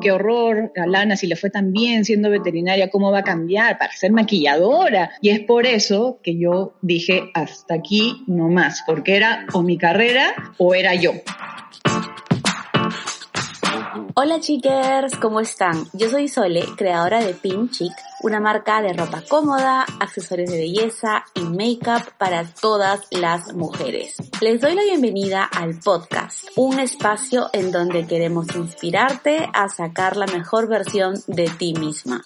qué horror, Alana, si le fue tan bien siendo veterinaria, ¿cómo va a cambiar para ser maquilladora? Y es por eso que yo dije, hasta aquí no más, porque era o mi carrera o era yo. Hola chicas, ¿cómo están? Yo soy Sole, creadora de Pin Chic, una marca de ropa cómoda, accesorios de belleza y make-up para todas las mujeres. Les doy la bienvenida al podcast, un espacio en donde queremos inspirarte a sacar la mejor versión de ti misma.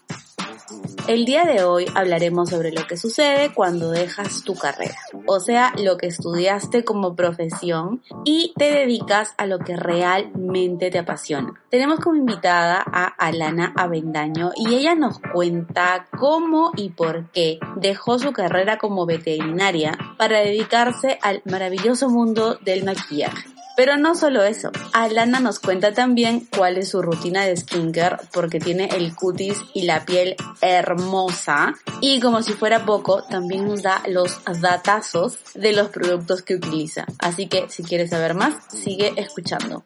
El día de hoy hablaremos sobre lo que sucede cuando dejas tu carrera, o sea, lo que estudiaste como profesión y te dedicas a lo que realmente te apasiona. Tenemos como invitada a Alana Avendaño y ella nos cuenta cómo y por qué dejó su carrera como veterinaria para dedicarse al maravilloso mundo del maquillaje. Pero no solo eso, Alana nos cuenta también cuál es su rutina de skincare porque tiene el cutis y la piel hermosa y como si fuera poco también nos da los datazos de los productos que utiliza. Así que si quieres saber más, sigue escuchando.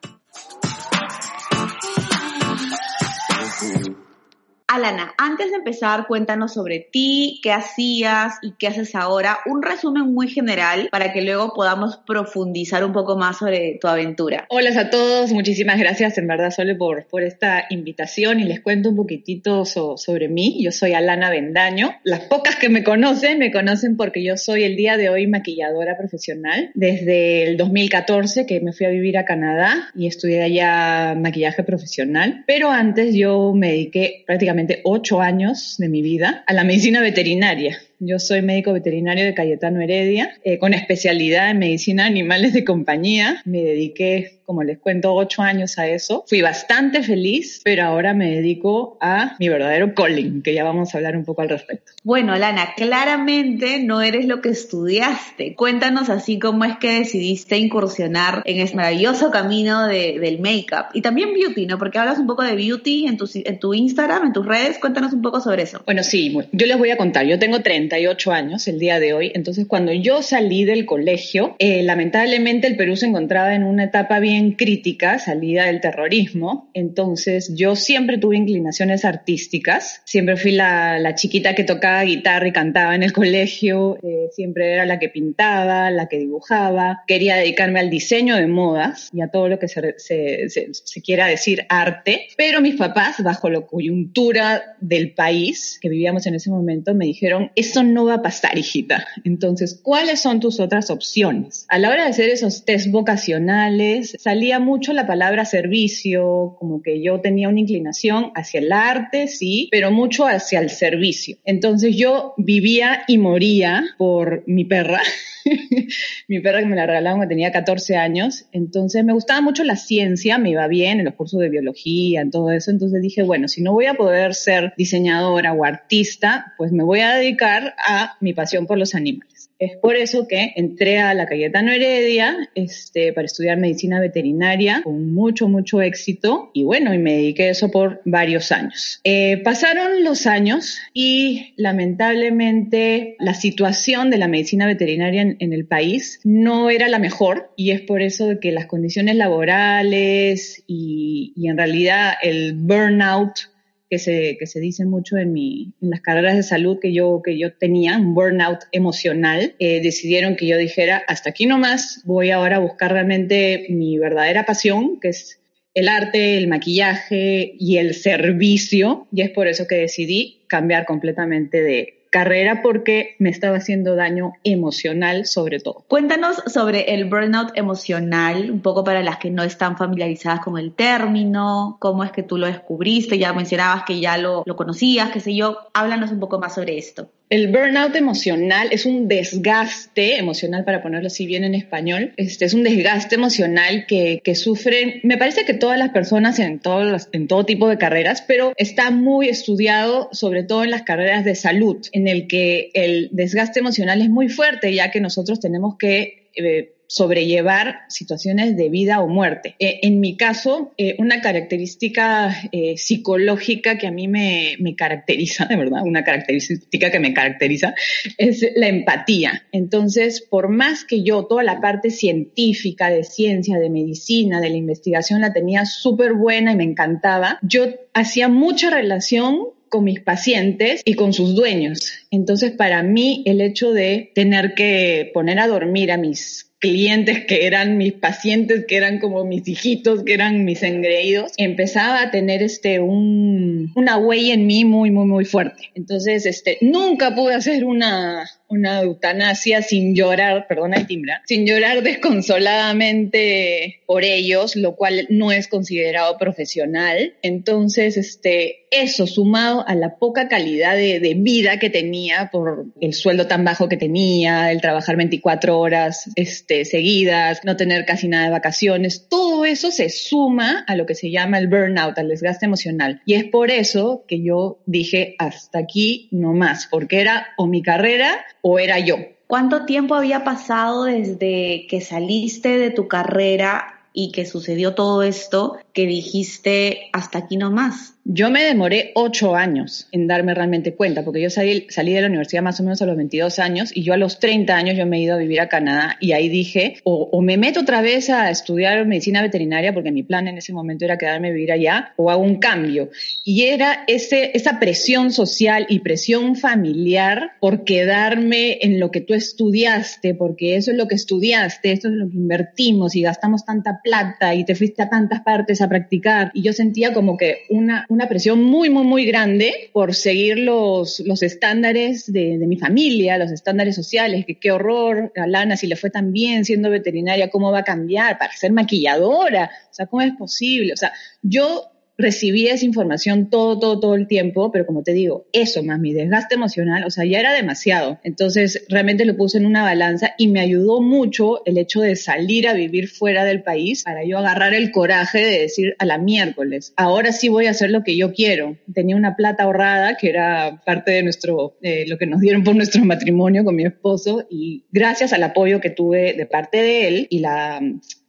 Alana, antes de empezar, cuéntanos sobre ti, qué hacías y qué haces ahora. Un resumen muy general para que luego podamos profundizar un poco más sobre tu aventura. Hola a todos, muchísimas gracias en verdad Sole por, por esta invitación y les cuento un poquitito sobre mí. Yo soy Alana Bendaño. Las pocas que me conocen, me conocen porque yo soy el día de hoy maquilladora profesional. Desde el 2014 que me fui a vivir a Canadá y estudié allá maquillaje profesional. Pero antes yo me dediqué prácticamente ocho años de mi vida a la medicina veterinaria. Yo soy médico veterinario de Cayetano Heredia, eh, con especialidad en medicina de animales de compañía. Me dediqué, como les cuento, ocho años a eso. Fui bastante feliz, pero ahora me dedico a mi verdadero calling, que ya vamos a hablar un poco al respecto. Bueno, Lana, claramente no eres lo que estudiaste. Cuéntanos así cómo es que decidiste incursionar en ese maravilloso camino de, del make-up y también beauty, ¿no? Porque hablas un poco de beauty en tu, en tu Instagram, en tus redes. Cuéntanos un poco sobre eso. Bueno, sí, yo les voy a contar. Yo tengo 30 años el día de hoy. Entonces, cuando yo salí del colegio, eh, lamentablemente el Perú se encontraba en una etapa bien crítica, salida del terrorismo. Entonces, yo siempre tuve inclinaciones artísticas. Siempre fui la, la chiquita que tocaba guitarra y cantaba en el colegio. Eh, siempre era la que pintaba, la que dibujaba. Quería dedicarme al diseño de modas y a todo lo que se, se, se, se quiera decir arte. Pero mis papás, bajo la coyuntura del país que vivíamos en ese momento, me dijeron, eso no va a pasar, hijita. Entonces, ¿cuáles son tus otras opciones? A la hora de hacer esos test vocacionales, salía mucho la palabra servicio, como que yo tenía una inclinación hacia el arte, sí, pero mucho hacia el servicio. Entonces yo vivía y moría por mi perra. mi perra que me la regalaron cuando tenía 14 años. Entonces me gustaba mucho la ciencia, me iba bien en los cursos de biología, en todo eso. Entonces dije, bueno, si no voy a poder ser diseñadora o artista, pues me voy a dedicar a mi pasión por los animales. Es por eso que entré a la Cayetano Heredia este, para estudiar medicina veterinaria con mucho, mucho éxito y bueno, y me dediqué a eso por varios años. Eh, pasaron los años y lamentablemente la situación de la medicina veterinaria en, el país no era la mejor y es por eso que las condiciones laborales y en realidad el burnout que se, que se dice mucho en, mi, en las carreras de salud que yo, que yo tenía, un burnout emocional, eh, decidieron que yo dijera, hasta aquí nomás, voy ahora a buscar realmente mi verdadera pasión, que es el arte, el maquillaje y el servicio, y es por eso que decidí cambiar completamente de, carrera porque me estaba haciendo daño emocional sobre todo. Cuéntanos sobre el burnout emocional, un poco para las que no están familiarizadas con el término, cómo es que tú lo descubriste, ya mencionabas que ya lo, lo conocías, qué sé yo, háblanos un poco más sobre esto. El burnout emocional es un desgaste emocional, para ponerlo así bien en español. Este es un desgaste emocional que, que sufren, me parece que todas las personas en, todos en todo tipo de carreras, pero está muy estudiado, sobre todo en las carreras de salud, en el que el desgaste emocional es muy fuerte, ya que nosotros tenemos que eh, sobrellevar situaciones de vida o muerte. Eh, en mi caso, eh, una característica eh, psicológica que a mí me, me, caracteriza, de verdad, una característica que me caracteriza, es la empatía. Entonces, por más que yo toda la parte científica, de ciencia, de medicina, de la investigación la tenía súper buena y me encantaba, yo hacía mucha relación con mis pacientes y con sus dueños. Entonces, para mí, el hecho de tener que poner a dormir a mis clientes que eran mis pacientes, que eran como mis hijitos, que eran mis engreídos, empezaba a tener este un, una huella en mí muy, muy, muy fuerte. Entonces, este, nunca pude hacer una, una eutanasia sin llorar, perdona el timbra, sin llorar desconsoladamente por ellos, lo cual no es considerado profesional. Entonces, este, eso sumado a la poca calidad de, de, vida que tenía por el sueldo tan bajo que tenía, el trabajar 24 horas este, seguidas, no tener casi nada de vacaciones, todo eso se suma a lo que se llama el burnout, al desgaste emocional. Y es por eso que yo dije hasta aquí no más, porque era o mi carrera o era yo. ¿Cuánto tiempo había pasado desde que saliste de tu carrera y que sucedió todo esto que dijiste hasta aquí no más? Yo me demoré ocho años en darme realmente cuenta, porque yo salí, salí, de la universidad más o menos a los 22 años y yo a los 30 años yo me he ido a vivir a Canadá y ahí dije, o, o, me meto otra vez a estudiar medicina veterinaria, porque mi plan en ese momento era quedarme a vivir allá, o hago un cambio. Y era ese, esa presión social y presión familiar por quedarme en lo que tú estudiaste, porque eso es lo que estudiaste, esto es lo que invertimos y gastamos tanta plata y te fuiste a tantas partes a practicar. Y yo sentía como que una una presión muy, muy, muy grande por seguir los, los estándares de, mi familia, los estándares sociales, que qué horror, a Lana, si le fue tan bien siendo veterinaria, ¿cómo va a cambiar para ser maquilladora? O sea, ¿cómo es posible? O sea, yo recibía esa información todo, todo, todo el tiempo, pero como te digo, eso más mi desgaste emocional, o sea, ya era demasiado. Entonces, realmente lo puse en una balanza y me ayudó mucho el hecho de salir a vivir fuera del país para yo agarrar el coraje de decir a la miércoles, ahora sí voy a hacer lo que yo quiero. Tenía una plata ahorrada que era parte de nuestro, eh, lo que nos dieron por nuestro matrimonio con mi esposo y gracias al apoyo que tuve de parte de él y la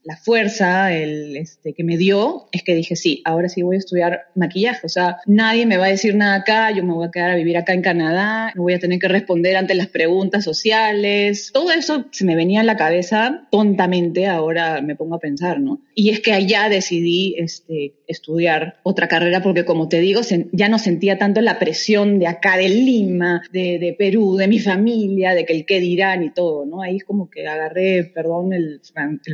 la fuerza el, este, que me dio es que dije, sí, ahora sí voy a estudiar maquillaje. O sea, nadie me va a decir nada acá, yo me voy a quedar a vivir acá en Canadá, no voy a tener que responder ante las preguntas sociales. Todo eso se me venía en la cabeza tontamente, ahora me pongo a pensar, ¿no? Y es que allá decidí este, estudiar otra carrera porque, como te digo, ya no sentía tanto la presión de acá, de Lima, de, Perú, de mi familia, de que el qué dirán y todo, ¿no? Ahí es como que agarré, perdón el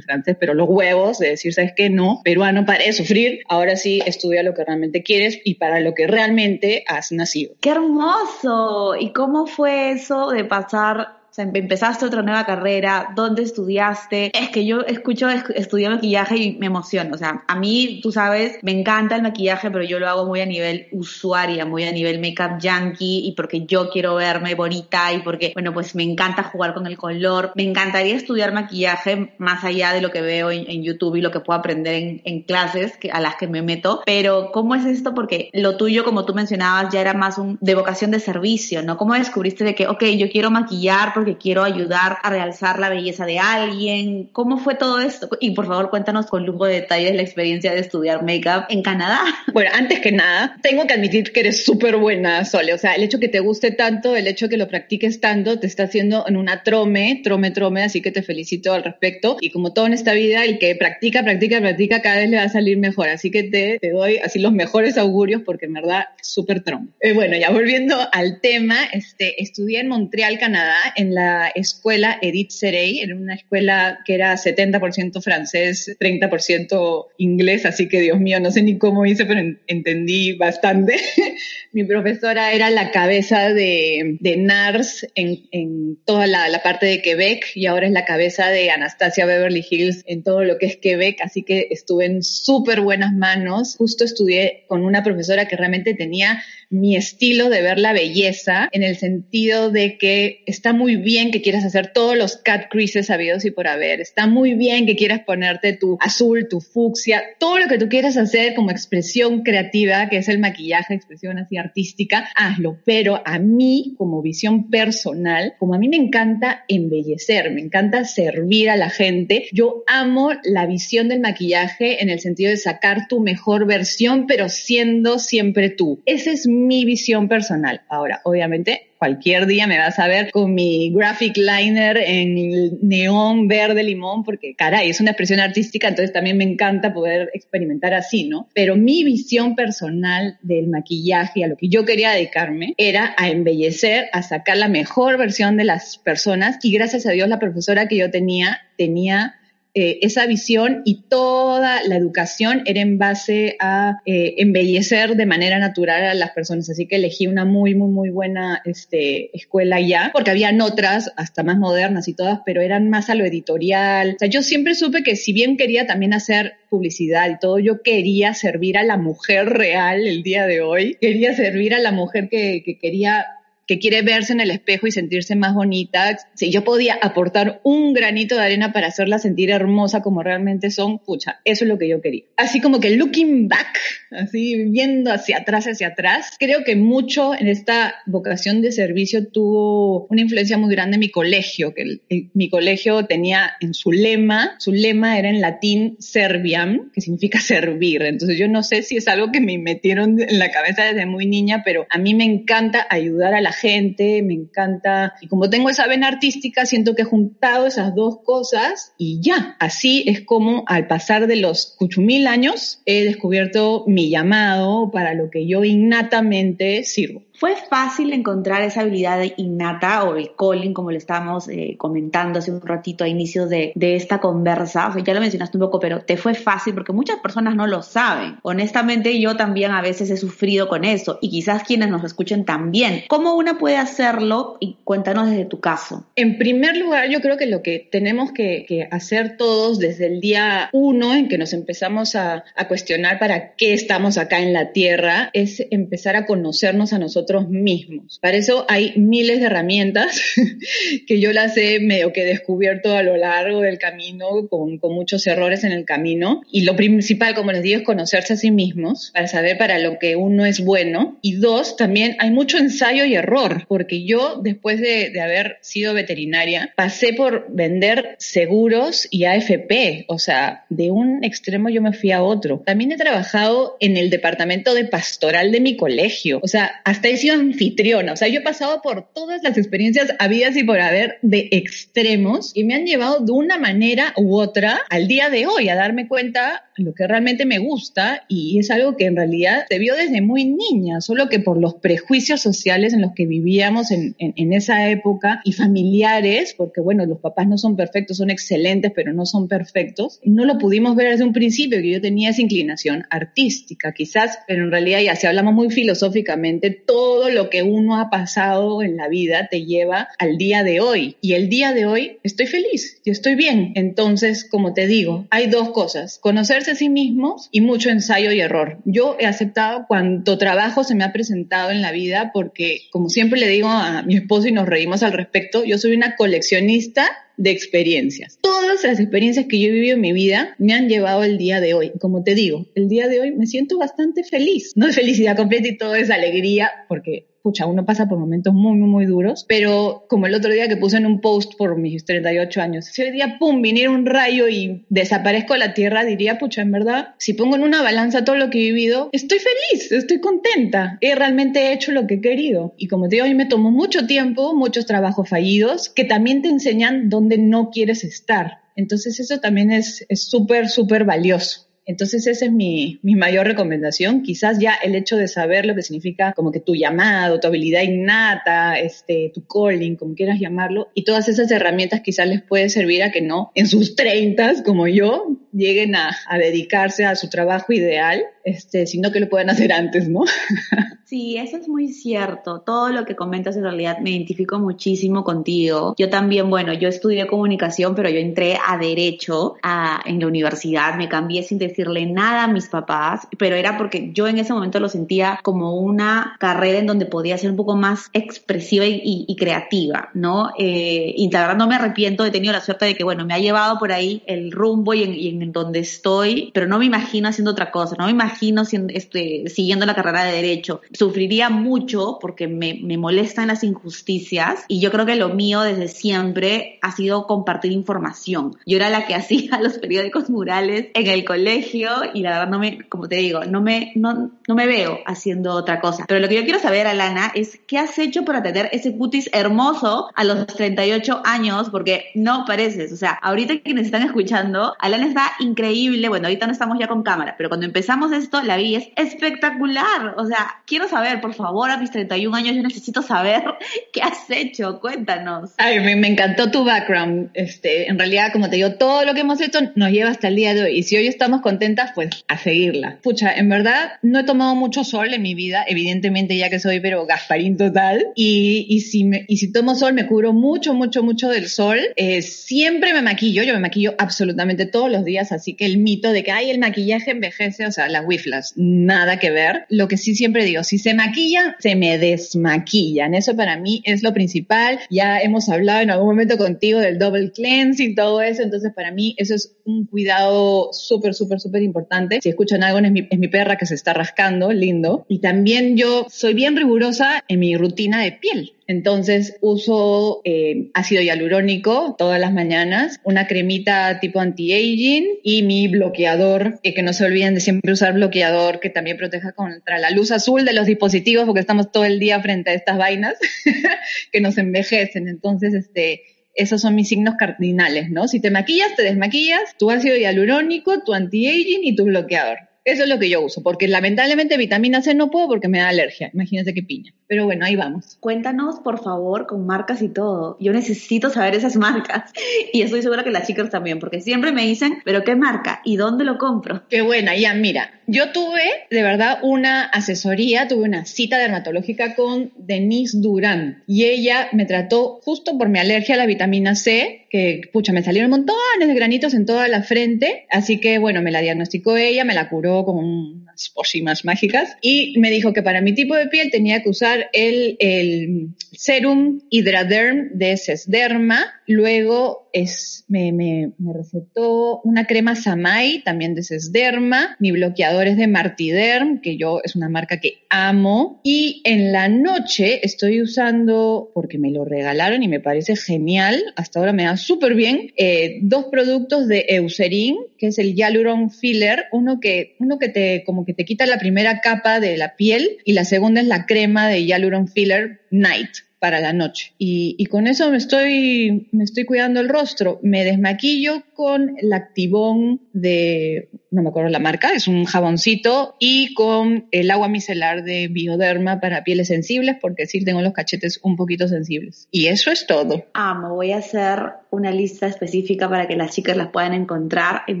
francés, pero los huevos de decir, ¿sabes qué? No, peruano, para de sufrir, ahora sí estudia lo que realmente quieres y para lo que realmente has nacido. ¡Qué hermoso! ¿Y cómo fue eso de pasar sea, empezaste otra nueva carrera, ¿dónde estudiaste? Es que yo escucho estudiar maquillaje y me emociono. O sea, a mí, tú sabes, me encanta el maquillaje, pero yo lo hago muy a nivel usuaria, muy a nivel makeup yankee y porque yo quiero verme bonita y porque, bueno, pues me encanta jugar con el color. Me encantaría estudiar maquillaje más allá de lo que veo en, YouTube y lo que puedo aprender en, clases a las que me meto. Pero, ¿cómo es esto? Porque lo tuyo, como tú mencionabas, ya era más un, de vocación de servicio, ¿no? ¿Cómo descubriste de que, ok, yo quiero maquillar que quiero ayudar a realzar la belleza de alguien. ¿Cómo fue todo esto? Y por favor, cuéntanos con lujo de detalles la experiencia de estudiar make-up en Canadá. Bueno, antes que nada, tengo que admitir que eres súper buena, Sole. O sea, el hecho que te guste tanto, el hecho que lo practiques tanto, te está haciendo en una trome, trome, trome, así que te felicito al respecto. Y como todo en esta vida, el que practica, practica, practica, cada vez le va a salir mejor. Así que te, te doy así los mejores augurios porque en verdad, súper trome. Eh, bueno, ya volviendo al tema, este, estudié en Montreal, Canadá, en la escuela Edith Serey, en una escuela que era 70% francés, 30% inglés, así que Dios mío, no sé ni cómo hice, pero entendí bastante. Mi profesora era la cabeza de, de NARS en, en toda la, la, parte de Quebec y ahora es la cabeza de Anastasia Beverly Hills en todo lo que es Quebec, así que estuve en súper buenas manos. Justo estudié con una profesora que realmente tenía mi estilo de ver la belleza en el sentido de que está muy bien que quieras hacer todos los cat creases sabidos y por haber. Está muy bien que quieras ponerte tu azul, tu fucsia, todo lo que tú quieras hacer como expresión creativa, que es el maquillaje, expresión así artística, hazlo. Pero a mí, como visión personal, como a mí me encanta embellecer, me encanta servir a la gente, yo amo la visión del maquillaje en el sentido de sacar tu mejor versión, pero siendo siempre tú. Esa es mi visión personal. Ahora, obviamente, cualquier día me vas a ver con mi graphic liner en neón verde limón, porque caray, es una expresión artística, entonces también me encanta poder experimentar así, ¿no? Pero mi visión personal del maquillaje, a lo que yo quería dedicarme, era a embellecer, a sacar la mejor versión de las personas y gracias a Dios la profesora que yo tenía tenía eh, esa visión y toda la educación era en base a eh, embellecer de manera natural a las personas. Así que elegí una muy, muy, muy buena este, escuela ya, porque habían otras, hasta más modernas y todas, pero eran más a lo editorial. O sea, yo siempre supe que si bien quería también hacer publicidad y todo, yo quería servir a la mujer real el día de hoy. Quería servir a la mujer que, que quería que quiere verse en el espejo y sentirse más bonita, si yo podía aportar un granito de arena para hacerla sentir hermosa como realmente son, pucha, eso es lo que yo quería. Así como que looking back, así viendo hacia atrás, hacia atrás, creo que mucho en esta vocación de servicio tuvo una influencia muy grande en mi colegio, que mi colegio tenía en su lema, su lema era en latín serviam, que significa servir. Entonces yo no sé si es algo que me metieron en la cabeza desde muy niña, pero a mí me encanta ayudar a la gente, me encanta. Y como tengo esa vena artística, siento que he juntado esas dos cosas y ya. Así es como al pasar de los cuchumil años he descubierto mi llamado para lo que yo innatamente sirvo. ¿Fue fácil encontrar esa habilidad innata o el calling, como le estábamos eh, comentando hace un ratito a inicio de, esta conversa? Ya lo mencionaste un poco, pero te fue fácil porque muchas personas no lo saben. Honestamente, yo también a veces he sufrido con eso y quizás quienes nos escuchen también. ¿Cómo una puede hacerlo? Y cuéntanos desde tu caso. En primer lugar, yo creo que lo que tenemos que, hacer todos desde el día uno en que nos empezamos a, cuestionar para qué estamos acá en la Tierra es empezar a conocernos a nosotros mismos. Para eso hay miles de herramientas que yo las he medio que descubierto a lo largo del camino con, con muchos errores en el camino. Y lo principal, como les digo, es conocerse a sí mismos para saber para lo que uno es bueno. Y dos, también hay mucho ensayo y error, porque yo después de, de haber sido veterinaria pasé por vender seguros y AFP. O sea, de un extremo yo me fui a otro. También he trabajado en el departamento de pastoral de mi colegio. O sea, hasta he sido anfitriona, o sea, yo he pasado por todas las experiencias habidas y por haber de extremos y me han llevado de una manera u otra al día de hoy a darme cuenta lo que realmente me gusta y es algo que en realidad se vio desde muy niña, solo que por los prejuicios sociales en los que vivíamos en, en, esa época y familiares, porque bueno, los papás no son perfectos, son excelentes, pero no son perfectos, no lo pudimos ver desde un principio, que yo tenía esa inclinación artística quizás, pero en realidad ya si hablamos muy filosóficamente, todo lo que uno ha pasado en la vida te lleva al día de hoy y el día de hoy estoy feliz y estoy bien. Entonces, como te digo, hay dos cosas, conocer a sí mismos y mucho ensayo y error. Yo he aceptado cuánto trabajo se me ha presentado en la vida porque, como siempre le digo a mi esposo y nos reímos al respecto, yo soy una coleccionista de experiencias. Todas las experiencias que yo he vivido en mi vida me han llevado al día de hoy. Como te digo, el día de hoy me siento bastante feliz. No es felicidad completa y todo es alegría porque escucha, uno pasa por momentos muy, muy, muy duros, pero como el otro día que puse en un post por mis 38 años, si hoy día, pum, viniera un rayo y desaparezco de la tierra, diría, pucha, en verdad, si pongo en una balanza todo lo que he vivido, estoy feliz, estoy contenta, he realmente hecho lo que he querido. Y como te digo, hoy me tomó mucho tiempo, muchos trabajos fallidos, que también te enseñan dónde no quieres estar. Entonces eso también es súper, súper valioso. Entonces esa es mi, mi, mayor recomendación. Quizás ya el hecho de saber lo que significa como que tu llamado, tu habilidad innata, este, tu calling, como quieras llamarlo, y todas esas herramientas quizás les puede servir a que no en sus treintas, como yo, lleguen a, a dedicarse a su trabajo ideal, este, sino que lo puedan hacer antes, ¿no? Sí, eso es muy cierto. Todo lo que comentas en realidad me identifico muchísimo contigo. Yo también, bueno, yo estudié comunicación, pero yo entré a derecho a, en la universidad. Me cambié sin decirle nada a mis papás, pero era porque yo en ese momento lo sentía como una carrera en donde podía ser un poco más expresiva y, creativa, ¿no? Eh, y no me arrepiento, he tenido la suerte de que, bueno, me ha llevado por ahí el rumbo y en, en donde estoy, pero no me imagino haciendo otra cosa, no me imagino siendo, este, siguiendo la carrera de derecho sufriría mucho porque me, me molestan las injusticias y yo creo que lo mío desde siempre ha sido compartir información. Yo era la que hacía los periódicos murales en el colegio y la verdad no me, como te digo, no me, no, no me veo haciendo otra cosa. Pero lo que yo quiero saber, Alana, es qué has hecho para tener ese cutis hermoso a los 38 años porque no pareces. O sea, ahorita quienes están escuchando, Alana está increíble. Bueno, ahorita no estamos ya con cámara, pero cuando empezamos esto, la vi es espectacular. O sea, quiero saber, por favor, a mis 31 años yo necesito saber qué has hecho, cuéntanos. Ay, me, me, encantó tu background. Este, en realidad, como te digo, todo lo que hemos hecho nos lleva hasta el día de hoy. Y si hoy estamos contentas, pues a seguirla. Pucha, en verdad no he tomado mucho sol en mi vida, evidentemente ya que soy pero Gasparín total. Y, y, si, me, y si tomo sol me cubro mucho, mucho, mucho del sol. Eh, siempre me maquillo, yo me maquillo absolutamente todos los días, así que el mito de que, ay, el maquillaje envejece, o sea, las wiflas, nada que ver. Lo que sí siempre digo, si se maquillan, se me desmaquillan. Eso para mí es lo principal. Ya hemos hablado en algún momento contigo del double cleansing, todo eso. Entonces, para mí eso es un cuidado súper, súper, súper importante. Si escuchan algo, es mi, es mi perra que se está rascando, lindo. Y también yo soy bien rigurosa en mi rutina de piel. Entonces uso eh, ácido hialurónico todas las mañanas, una cremita tipo anti-aging y mi bloqueador, eh, que no se olviden de siempre usar bloqueador que también proteja contra la luz azul de los dispositivos porque estamos todo el día frente a estas vainas que nos envejecen. Entonces, este, esos son mis signos cardinales, ¿no? Si te maquillas, te desmaquillas, tu ácido hialurónico, tu anti-aging y tu bloqueador. Eso es lo que yo uso, porque lamentablemente vitamina C no puedo porque me da alergia. Imagínate qué piña. Pero bueno, ahí vamos. Cuéntanos, por favor, con marcas y todo. Yo necesito saber esas marcas. Y estoy segura que las chicas también, porque siempre me dicen, ¿pero qué marca? ¿Y dónde lo compro? Qué buena, ya, mira. Yo tuve, de verdad, una asesoría, tuve una cita dermatológica con Denise Durán. Y ella me trató justo por mi alergia a la vitamina C, que, pucha, me salieron montones de granitos en toda la frente. Así que, bueno, me la diagnosticó ella, me la curó con unas pócimas mágicas. Y me dijo que para mi tipo de piel tenía que usar el, el serum Hydraderm de Sesderma, luego es, me, me, me, recetó una crema Samay, también de Sesderma, mi bloqueador es de Martiderm, que yo es una marca que amo, y en la noche estoy usando, porque me lo regalaron y me parece genial, hasta ahora me da súper bien, eh, dos productos de Eucerin, que es el Hyaluron Filler, uno que, uno que te, como que te quita la primera capa de la piel y la segunda es la crema de Hyaluron Filler Night para la noche. Y, con eso me estoy, me estoy cuidando el rostro. Me desmaquillo con el activón de, no me acuerdo la marca, es un jaboncito, y con el agua micelar de Bioderma para pieles sensibles, porque sí tengo los cachetes un poquito sensibles. Y eso es todo. Amo, voy a hacer una lista específica para que las chicas las puedan encontrar en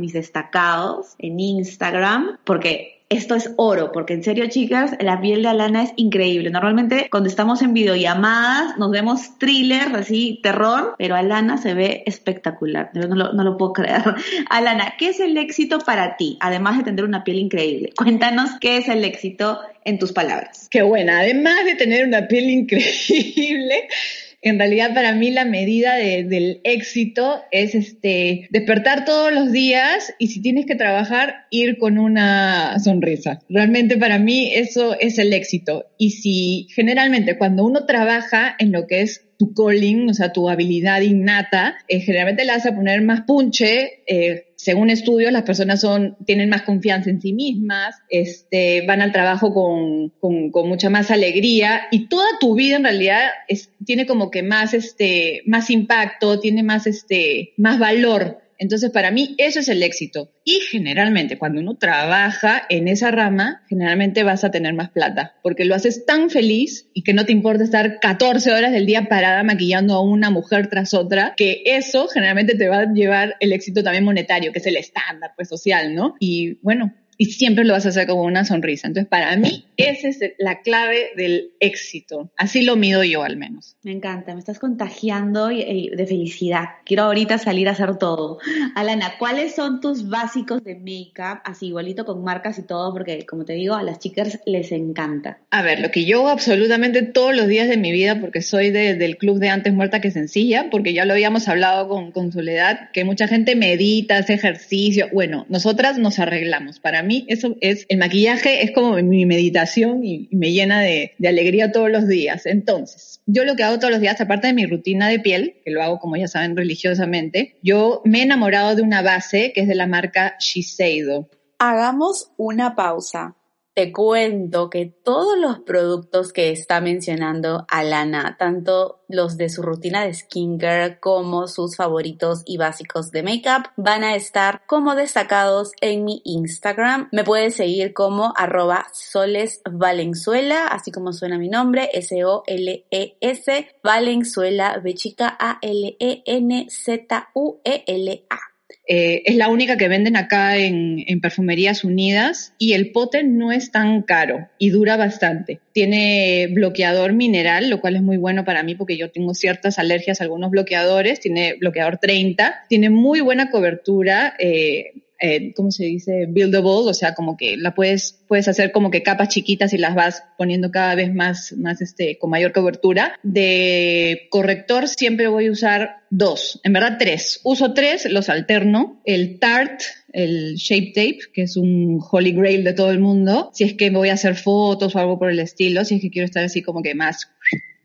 mis destacados, en Instagram, porque esto es oro, porque en serio, chicas, la piel de Alana es increíble. Normalmente cuando estamos en videollamadas nos vemos thrillers, así, terror, pero Alana se ve espectacular. No lo, no lo puedo creer. Alana, ¿qué es el éxito para ti? Además de tener una piel increíble. Cuéntanos qué es el éxito en tus palabras. Qué buena. Además de tener una piel increíble, en realidad para mí la medida de, del éxito es este despertar todos los días y si tienes que trabajar ir con una sonrisa. Realmente para mí eso es el éxito. Y si generalmente cuando uno trabaja en lo que es tu calling, o sea, tu habilidad innata, eh, generalmente le vas a poner más punche. Eh, según estudios, las personas son, tienen más confianza en sí mismas, este, van al trabajo con, mucha más alegría y toda tu vida en realidad es, tiene como que más, este, más impacto, tiene más, este, más valor entonces, para mí, eso es el éxito. Y generalmente, cuando uno trabaja en esa rama, generalmente vas a tener más plata, porque lo haces tan feliz y que no te importa estar 14 horas del día parada maquillando a una mujer tras otra, que eso generalmente te va a llevar el éxito también monetario, que es el estándar, pues, social, ¿no? Y bueno, y siempre lo vas a hacer con una sonrisa. Entonces, para mí, esa es la clave del éxito. Así lo mido yo al menos. Me encanta, me estás contagiando de felicidad. Quiero ahorita salir a hacer todo. Alana, ¿cuáles son tus básicos de make-up? Así igualito con marcas y todo, porque como te digo, a las chicas les encanta. A ver, lo que yo absolutamente todos los días de mi vida, porque soy del club de antes muerta que sencilla, porque ya lo habíamos hablado con, con Soledad, que mucha gente medita, hace ejercicio. Bueno, nosotras nos arreglamos. Para mí eso es, el maquillaje es como mi meditación y, me llena de, de, alegría todos los días. Entonces, yo lo que hago todos los días, aparte de mi rutina de piel, que lo hago como ya saben religiosamente, yo me he enamorado de una base que es de la marca Shiseido. Hagamos una pausa te cuento que todos los productos que está mencionando Alana, tanto los de su rutina de skincare como sus favoritos y básicos de makeup, van a estar como destacados en mi Instagram. Me puedes seguir como arroba solesvalenzuela, así como suena mi nombre, S-O-L-E-S, Valenzuela, B chica A-L-E-N-Z-U-E-L-A. Eh, es la única que venden acá en, Perfumerías Unidas y el pote no es tan caro y dura bastante. Tiene bloqueador mineral, lo cual es muy bueno para mí porque yo tengo ciertas alergias a algunos bloqueadores. Tiene bloqueador 30, tiene muy buena cobertura. Eh, eh, ¿cómo se dice? Buildable, o sea, como que la puedes, puedes hacer como que capas chiquitas y las vas poniendo cada vez más, más este, con mayor cobertura. De corrector siempre voy a usar dos, en verdad tres. Uso tres, los alterno. El Tarte, el Shape Tape, que es un holy grail de todo el mundo, si es que me voy a hacer fotos o algo por el estilo, si es que quiero estar así como que más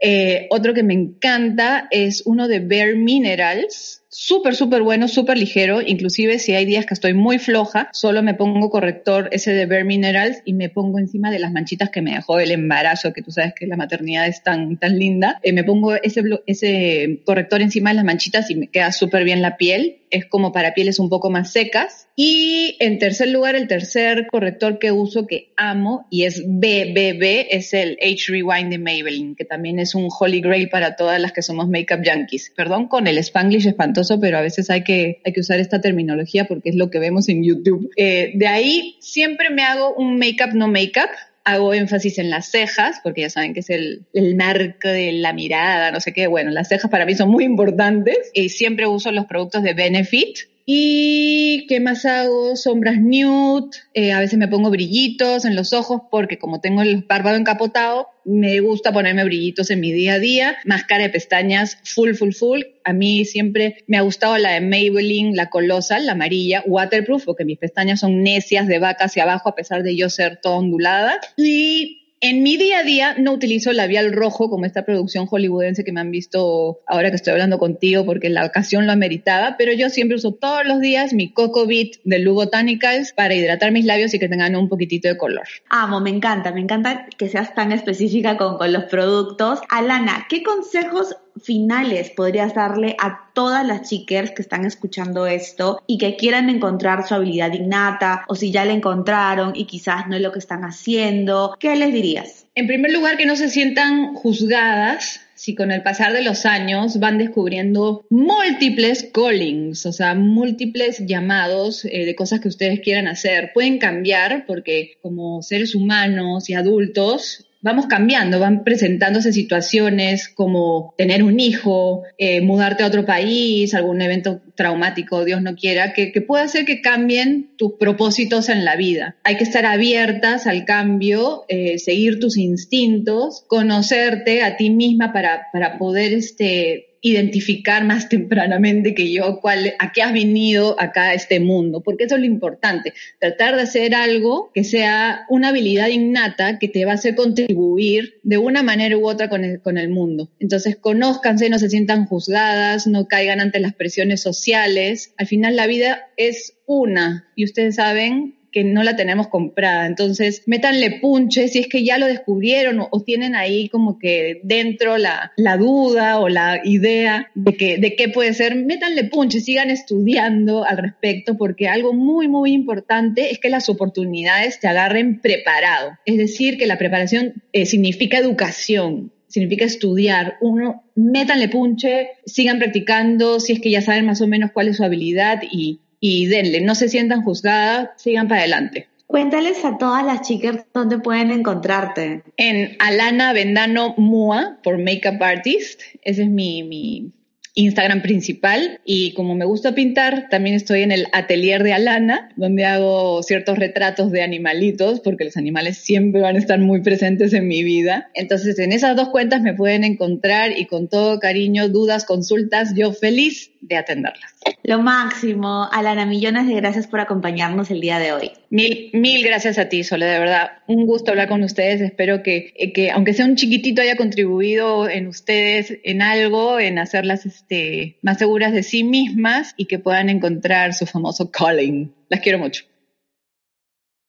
eh, otro que me encanta es uno de Bare Minerals, súper, súper bueno, súper ligero, inclusive si hay días que estoy muy floja, solo me pongo corrector ese de Bare Minerals y me pongo encima de las manchitas que me dejó el embarazo, que tú sabes que la maternidad es tan, tan linda, eh, me pongo ese, ese corrector encima de las manchitas y me queda súper bien la piel es como para pieles un poco más secas. Y en tercer lugar, el tercer corrector que uso que amo y es BBB es el Age Rewind de Maybelline, que también es un holy grail para todas las que somos makeup junkies. Perdón con el spanglish espantoso, pero a veces hay que, hay que usar esta terminología porque es lo que vemos en YouTube. Eh, de ahí siempre me hago un makeup no makeup hago énfasis en las cejas, porque ya saben que es el, el, marco de la mirada, no sé qué. Bueno, las cejas para mí son muy importantes y siempre uso los productos de Benefit, ¿Y qué más hago? Sombras nude, eh, a veces me pongo brillitos en los ojos porque como tengo el párpado encapotado, me gusta ponerme brillitos en mi día a día. Máscara de pestañas full, full, full. A mí siempre me ha gustado la de Maybelline, la colosal, la amarilla, waterproof, porque mis pestañas son necias de vaca hacia abajo a pesar de yo ser toda ondulada. Y en mi día a día no utilizo labial rojo como esta producción hollywoodense que me han visto ahora que estoy hablando contigo porque la ocasión lo ameritaba, pero yo siempre uso todos los días mi Coco Beat de Lu Botanicals para hidratar mis labios y que tengan un poquitito de color. Amo, me encanta, me encanta que seas tan específica con, con los productos. Alana, ¿qué consejos finales podrías darle a todas las chicas que están escuchando esto y que quieran encontrar su habilidad innata o si ya la encontraron y quizás no es lo que están haciendo? ¿Qué les dirías? En primer lugar, que no se sientan juzgadas si con el pasar de los años van descubriendo múltiples callings, o sea, múltiples llamados eh, de cosas que ustedes quieran hacer. Pueden cambiar porque como seres humanos y adultos vamos cambiando, van presentándose situaciones como tener un hijo, eh, mudarte a otro país, algún evento traumático, Dios no quiera, que, puede hacer que cambien tus propósitos en la vida. Hay que estar abiertas al cambio, eh, seguir tus instintos, conocerte a ti misma para, para poder este, identificar más tempranamente que yo cuál, a qué has venido acá a este mundo, porque eso es lo importante, tratar de hacer algo que sea una habilidad innata que te va a hacer contribuir de una manera u otra con el, con el mundo. Entonces, conózcanse, no se sientan juzgadas, no caigan ante las presiones sociales. Al final la vida es una y ustedes saben que no la tenemos comprada. Entonces, métanle punche si es que ya lo descubrieron o, tienen ahí como que dentro la, la, duda o la idea de, que, de qué puede ser, métanle punche, sigan estudiando al respecto porque algo muy, muy importante es que las oportunidades te agarren preparado. Es decir, que la preparación eh, significa educación significa estudiar. Uno, métanle punche, sigan practicando, si es que ya saben más o menos cuál es su habilidad y, y denle, no se sientan juzgadas, sigan para adelante. Cuéntales a todas las chicas dónde pueden encontrarte. En Alana Vendano Mua por Makeup Artist. Ese es mi, mi Instagram principal y como me gusta pintar, también estoy en el atelier de Alana, donde hago ciertos retratos de animalitos, porque los animales siempre van a estar muy presentes en mi vida. Entonces, en esas dos cuentas me pueden encontrar y con todo cariño, dudas, consultas, yo feliz de atenderlas. Lo máximo. Alana, millones de gracias por acompañarnos el día de hoy. Mil, mil gracias a ti, Sole, de verdad. Un gusto hablar con ustedes. Espero que, que, aunque sea un chiquitito, haya contribuido en ustedes en algo, en hacerlas este, más seguras de sí mismas y que puedan encontrar su famoso calling. Las quiero mucho.